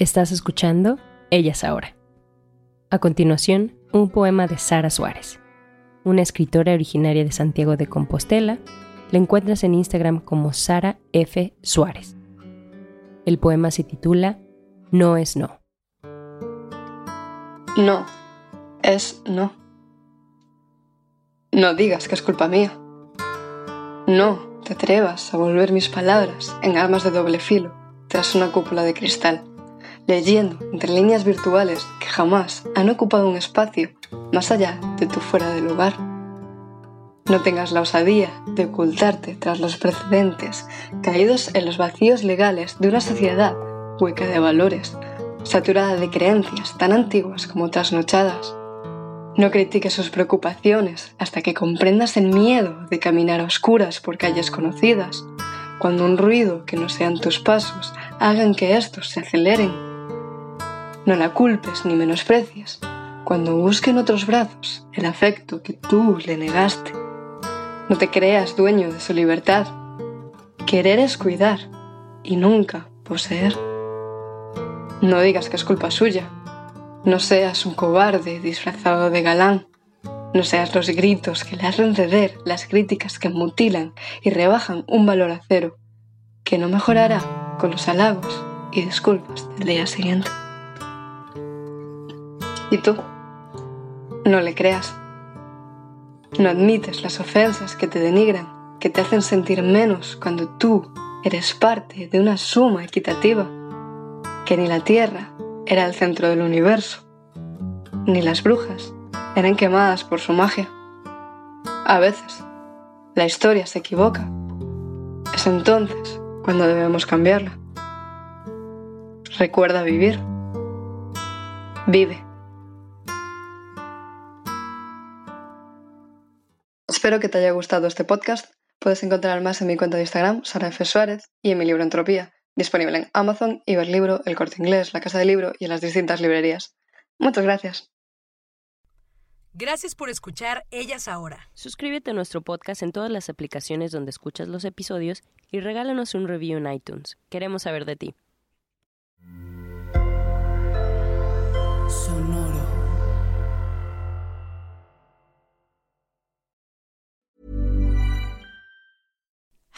Estás escuchando Ellas Ahora. A continuación, un poema de Sara Suárez, una escritora originaria de Santiago de Compostela. La encuentras en Instagram como Sara F. Suárez. El poema se titula No es no. No, es no. No digas que es culpa mía. No te atrevas a volver mis palabras en armas de doble filo tras una cúpula de cristal, leyendo entre líneas virtuales que jamás han ocupado un espacio más allá de tu fuera del lugar. No tengas la osadía de ocultarte tras los precedentes caídos en los vacíos legales de una sociedad hueca de valores saturada de creencias tan antiguas como trasnochadas. No critiques sus preocupaciones hasta que comprendas el miedo de caminar a oscuras por calles conocidas, cuando un ruido que no sean tus pasos hagan que estos se aceleren. No la culpes ni menosprecies cuando busque en otros brazos el afecto que tú le negaste. No te creas dueño de su libertad. Querer es cuidar y nunca poseer. No digas que es culpa suya. No seas un cobarde disfrazado de galán. No seas los gritos que le hacen ceder, las críticas que mutilan y rebajan un valor a cero, que no mejorará con los halagos y disculpas del día siguiente. ¿Y tú? No le creas. No admites las ofensas que te denigran, que te hacen sentir menos cuando tú eres parte de una suma equitativa que ni la Tierra era el centro del universo, ni las brujas eran quemadas por su magia. A veces, la historia se equivoca. Es entonces cuando debemos cambiarla. Recuerda vivir. Vive. Espero que te haya gustado este podcast. Puedes encontrar más en mi cuenta de Instagram, Sara F. Suárez, y en mi libro Entropía, disponible en Amazon, Iberlibro, El Corte Inglés, La Casa del Libro y en las distintas librerías. Muchas gracias. Gracias por escuchar Ellas Ahora. Suscríbete a nuestro podcast en todas las aplicaciones donde escuchas los episodios y regálanos un review en iTunes. Queremos saber de ti.